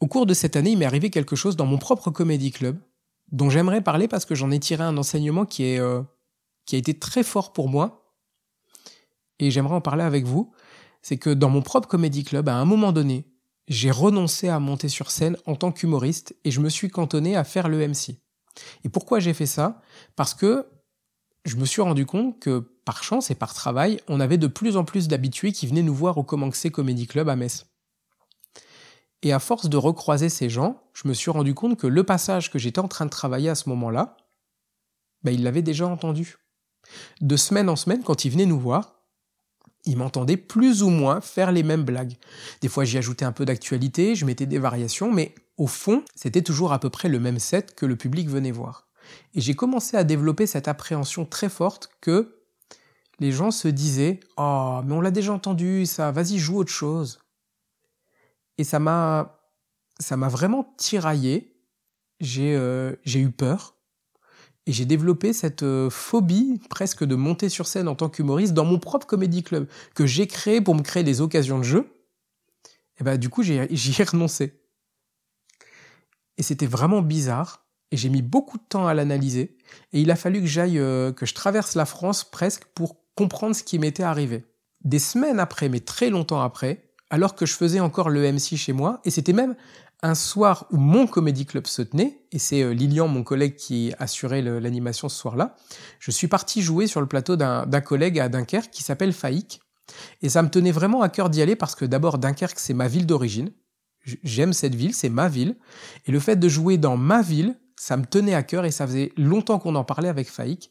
Au cours de cette année, il m'est arrivé quelque chose dans mon propre comédie club dont j'aimerais parler parce que j'en ai tiré un enseignement euh, qui a été très fort pour moi et j'aimerais en parler avec vous. C'est que dans mon propre comédie club, à un moment donné, j'ai renoncé à monter sur scène en tant qu'humoriste et je me suis cantonné à faire le MC. Et pourquoi j'ai fait ça? Parce que je me suis rendu compte que par chance et par travail, on avait de plus en plus d'habitués qui venaient nous voir au Comanxé Comedy Club à Metz. Et à force de recroiser ces gens, je me suis rendu compte que le passage que j'étais en train de travailler à ce moment-là, ben, il l'avait déjà entendu. De semaine en semaine, quand il venait nous voir, il m'entendait plus ou moins faire les mêmes blagues. Des fois, j'y ajoutais un peu d'actualité, je mettais des variations, mais au fond, c'était toujours à peu près le même set que le public venait voir. Et j'ai commencé à développer cette appréhension très forte que les gens se disaient Oh, mais on l'a déjà entendu, ça, vas-y, joue autre chose. Et ça m'a, ça m'a vraiment tiraillé. J'ai, euh, j'ai eu peur. Et j'ai développé cette euh, phobie presque de monter sur scène en tant qu'humoriste dans mon propre comédie club que j'ai créé pour me créer des occasions de jeu. Et bah du coup j'y ai renoncé. Et c'était vraiment bizarre. Et j'ai mis beaucoup de temps à l'analyser. Et il a fallu que j'aille, euh, que je traverse la France presque pour comprendre ce qui m'était arrivé. Des semaines après, mais très longtemps après, alors que je faisais encore le MC chez moi, et c'était même un soir où mon comédie club se tenait, et c'est euh, Lilian, mon collègue, qui assurait l'animation ce soir-là, je suis parti jouer sur le plateau d'un collègue à Dunkerque qui s'appelle Faïk, et ça me tenait vraiment à cœur d'y aller parce que d'abord Dunkerque, c'est ma ville d'origine, j'aime cette ville, c'est ma ville, et le fait de jouer dans ma ville, ça me tenait à cœur, et ça faisait longtemps qu'on en parlait avec Faïk,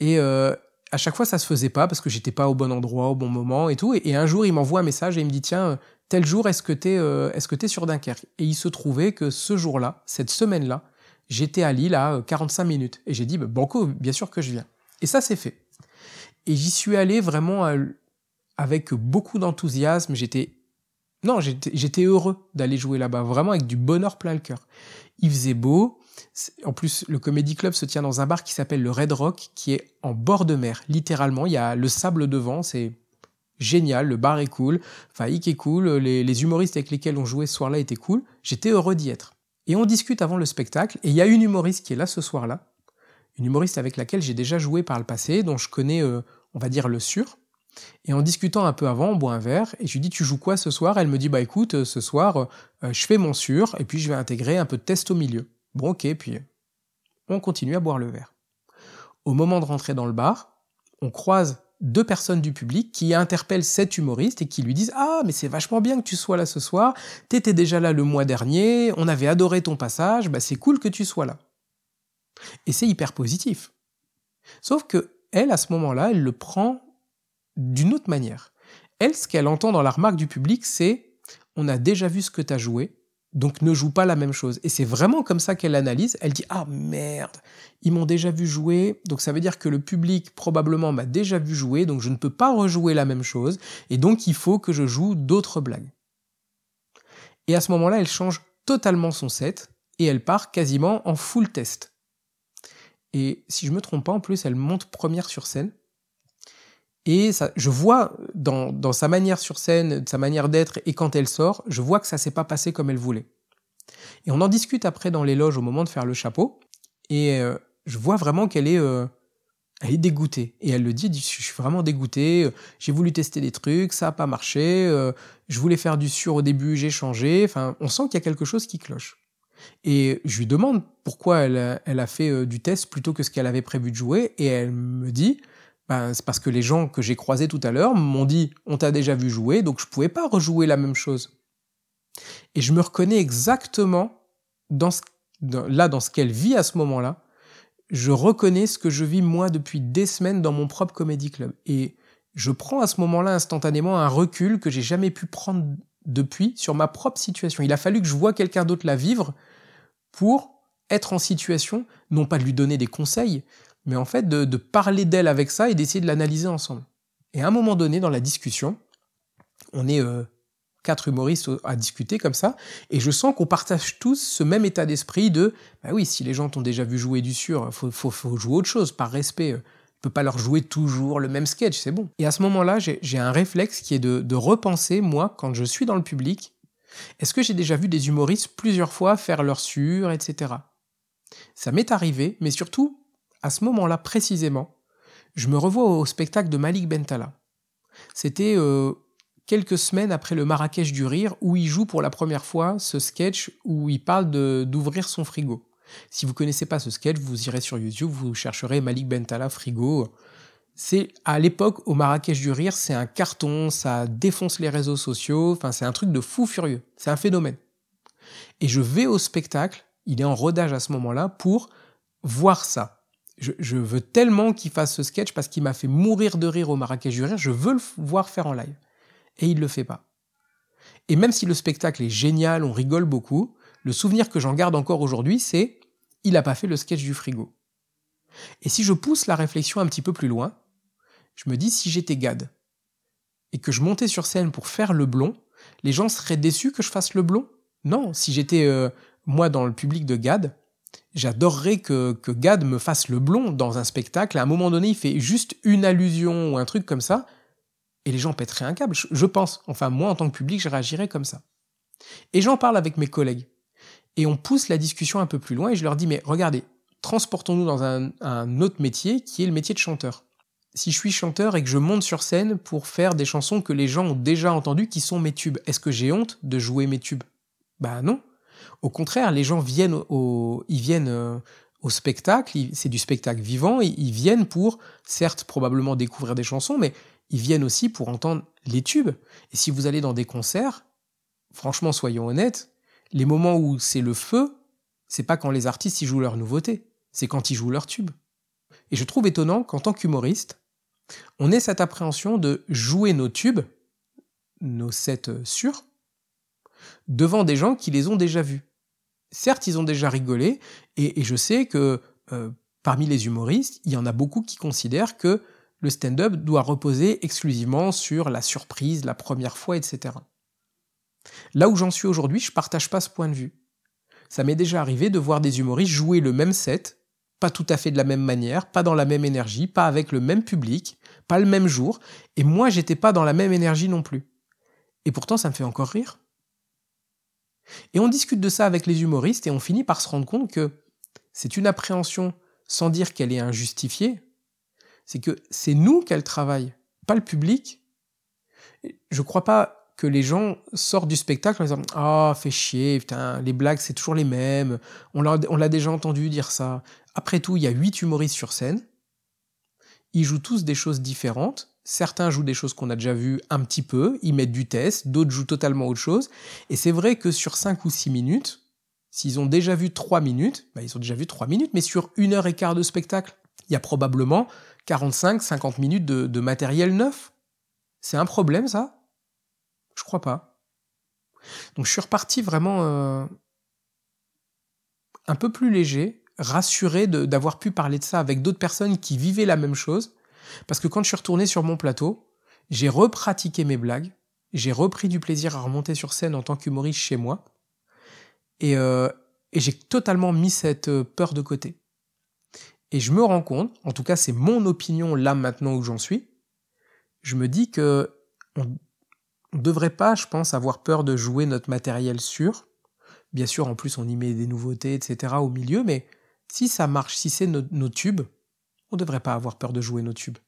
et, euh, à chaque fois, ça se faisait pas parce que j'étais pas au bon endroit, au bon moment et tout. Et, un jour, il m'envoie un message et il me dit Tiens, tel jour, est-ce que tu es, euh, sur Dunkerque? Et il se trouvait que ce jour-là, cette semaine-là, j'étais à Lille à 45 euh, minutes. Et j'ai dit bah, Banco, bien sûr que je viens. Et ça, c'est fait. Et j'y suis allé vraiment euh, avec beaucoup d'enthousiasme. J'étais. Non, j'étais heureux d'aller jouer là-bas, vraiment avec du bonheur plein le cœur. Il faisait beau, en plus, le Comedy Club se tient dans un bar qui s'appelle le Red Rock, qui est en bord de mer, littéralement. Il y a le sable devant, c'est génial, le bar est cool, Faïk est cool, les, humoristes avec lesquels on jouait ce soir-là étaient cool. J'étais heureux d'y être. Et on discute avant le spectacle, et il y a une humoriste qui est là ce soir-là, une humoriste avec laquelle j'ai déjà joué par le passé, dont je connais, euh, on va dire, le sur. Et en discutant un peu avant, on boit un verre, et je lui dis, tu joues quoi ce soir? Elle me dit, bah écoute, euh, ce soir, euh, je fais mon sur, et puis je vais intégrer un peu de test au milieu. Bon, ok, puis on continue à boire le verre. Au moment de rentrer dans le bar, on croise deux personnes du public qui interpellent cet humoriste et qui lui disent Ah, mais c'est vachement bien que tu sois là ce soir, t'étais déjà là le mois dernier, on avait adoré ton passage, bah c'est cool que tu sois là. Et c'est hyper positif. Sauf que elle, à ce moment-là, elle le prend d'une autre manière. Elle, ce qu'elle entend dans la remarque du public, c'est On a déjà vu ce que t'as joué, donc ne joue pas la même chose. Et c'est vraiment comme ça qu'elle analyse. Elle dit ah merde, ils m'ont déjà vu jouer, donc ça veut dire que le public probablement m'a déjà vu jouer, donc je ne peux pas rejouer la même chose, et donc il faut que je joue d'autres blagues. Et à ce moment-là, elle change totalement son set et elle part quasiment en full test. Et si je me trompe pas, en plus, elle monte première sur scène. Et ça, je vois dans, dans sa manière sur scène, sa manière d'être, et quand elle sort, je vois que ça s'est pas passé comme elle voulait. Et on en discute après dans les loges au moment de faire le chapeau, et euh, je vois vraiment qu'elle est, euh, elle est dégoûtée. Et elle le dit, je suis vraiment dégoûtée, j'ai voulu tester des trucs, ça a pas marché, euh, je voulais faire du sur au début, j'ai changé, enfin, on sent qu'il y a quelque chose qui cloche. Et je lui demande pourquoi elle, elle a fait du test plutôt que ce qu'elle avait prévu de jouer, et elle me dit, ben, c'est parce que les gens que j'ai croisés tout à l'heure m'ont dit on t'a déjà vu jouer, donc je pouvais pas rejouer la même chose. Et je me reconnais exactement là dans ce qu'elle vit à ce moment-là. Je reconnais ce que je vis moi depuis des semaines dans mon propre comédie club. Et je prends à ce moment-là instantanément un recul que j'ai jamais pu prendre depuis sur ma propre situation. Il a fallu que je vois quelqu'un d'autre la vivre pour être en situation, non pas de lui donner des conseils, mais en fait de, parler d'elle avec ça et d'essayer de l'analyser ensemble. Et à un moment donné, dans la discussion, on est euh, quatre humoristes à discuter comme ça, et je sens qu'on partage tous ce même état d'esprit de, bah oui, si les gens t'ont déjà vu jouer du sur, faut, jouer autre chose, par respect. Euh, peut pas leur jouer toujours le même sketch, c'est bon. Et à ce moment-là, j'ai un réflexe qui est de, de repenser, moi, quand je suis dans le public, Est-ce que j'ai déjà vu des humoristes plusieurs fois faire leur sur, etc. Ça m'est arrivé, mais surtout, à ce moment-là précisément, je me revois au spectacle de Malik Bentala. C'était euh, quelques semaines après le Marrakech du Rire, où il joue pour la première fois ce sketch où il parle d'ouvrir son frigo. Si vous connaissez pas ce sketch, vous irez sur YouTube, vous chercherez Malik Bentala frigo. C'est à l'époque au Marrakech du Rire, c'est un carton, ça défonce les réseaux sociaux, c'est un truc de fou furieux, c'est un phénomène. Et je vais au spectacle, il est en rodage à ce moment-là, pour voir ça. Je, veux tellement qu'il fasse ce sketch parce qu'il m'a fait mourir de rire au Marrakech du Rire, je veux le voir faire en live. Et il le fait pas. Et même si le spectacle est génial, on rigole beaucoup, le souvenir que j'en garde encore aujourd'hui, c'est il n'a pas fait le sketch du frigo. Et si je pousse la réflexion un petit peu plus loin, je me dis si j'étais Gad et que je montais sur scène pour faire le blond, les gens seraient déçus que je fasse le blond? Non, si j'étais euh, moi dans le public de Gad, j'adorerais que, Gad me fasse le blond dans un spectacle. À un moment donné, il fait juste une allusion ou un truc comme ça, et les gens pèteraient un câble. Je pense. Enfin, moi, en tant que public, je réagirais comme ça. Et j'en parle avec mes collègues. Et on pousse la discussion un peu plus loin et je leur dis, mais regardez, transportons-nous dans un, un autre métier qui est le métier de chanteur si je suis chanteur et que je monte sur scène pour faire des chansons que les gens ont déjà entendues qui sont mes tubes, est-ce que j'ai honte de jouer mes tubes? Bah non. Au contraire, les gens viennent au, ils viennent euh, au spectacle, c'est du spectacle vivant, ils viennent pour, certes, probablement découvrir des chansons, mais ils viennent aussi pour entendre les tubes. Et si vous allez dans des concerts, franchement, soyons honnêtes, les moments où c'est le feu, c'est pas quand les artistes y jouent leur nouveauté, c'est quand ils jouent leurs tubes. Et je trouve étonnant qu'en tant qu'humoriste, on ait cette appréhension de jouer nos tubes, nos sets sûrs, devant des gens qui les ont déjà vus. Certes, ils ont déjà rigolé, et, je sais que euh, parmi les humoristes, il y en a beaucoup qui considèrent que le stand-up doit reposer exclusivement sur la surprise, la première fois, etc. Là où j'en suis aujourd'hui, je partage pas ce point de vue. Ça m'est déjà arrivé de voir des humoristes jouer le même set, pas tout à fait de la même manière, pas dans la même énergie, pas avec le même public, pas le même jour, et moi j'étais pas dans la même énergie non plus. Et pourtant ça me fait encore rire. Et on discute de ça avec les humoristes et on finit par se rendre compte que c'est une appréhension sans dire qu'elle est injustifiée, c'est que c'est nous qu'elle travaille, pas le public. Je crois pas que les gens sortent du spectacle en disant Ah, oh, chier, putain, les blagues c'est toujours les mêmes, on l'a déjà entendu dire ça. Après tout, il y a huit humoristes sur scène, ils jouent tous des choses différentes. Certains jouent des choses qu'on a déjà vues un petit peu, ils mettent du test, d'autres jouent totalement autre chose. Et c'est vrai que sur 5 ou 6 minutes, s'ils ont déjà vu 3 minutes, bah ils ont déjà vu 3 minutes, mais sur une heure et quart de spectacle, il y a probablement 45-50 minutes de, matériel neuf. C'est un problème ça? Je crois pas. Donc je suis reparti vraiment euh, un peu plus léger, rassuré d'avoir pu parler de ça avec d'autres personnes qui vivaient la même chose. Parce que quand je suis retourné sur mon plateau, j'ai repratiqué mes blagues, j'ai repris du plaisir à remonter sur scène en tant qu'humoriste chez moi, et, euh, j'ai totalement mis cette euh, peur de côté. Et je me rends compte, en tout cas c'est mon opinion là maintenant où j'en suis, je me dis que on, on devrait pas, je pense, avoir peur de jouer notre matériel sûr. Bien sûr, en plus, on y met des nouveautés, etc. au milieu, mais si ça marche, si c'est nos, tubes, on ne devrait pas avoir peur de jouer nos tubes.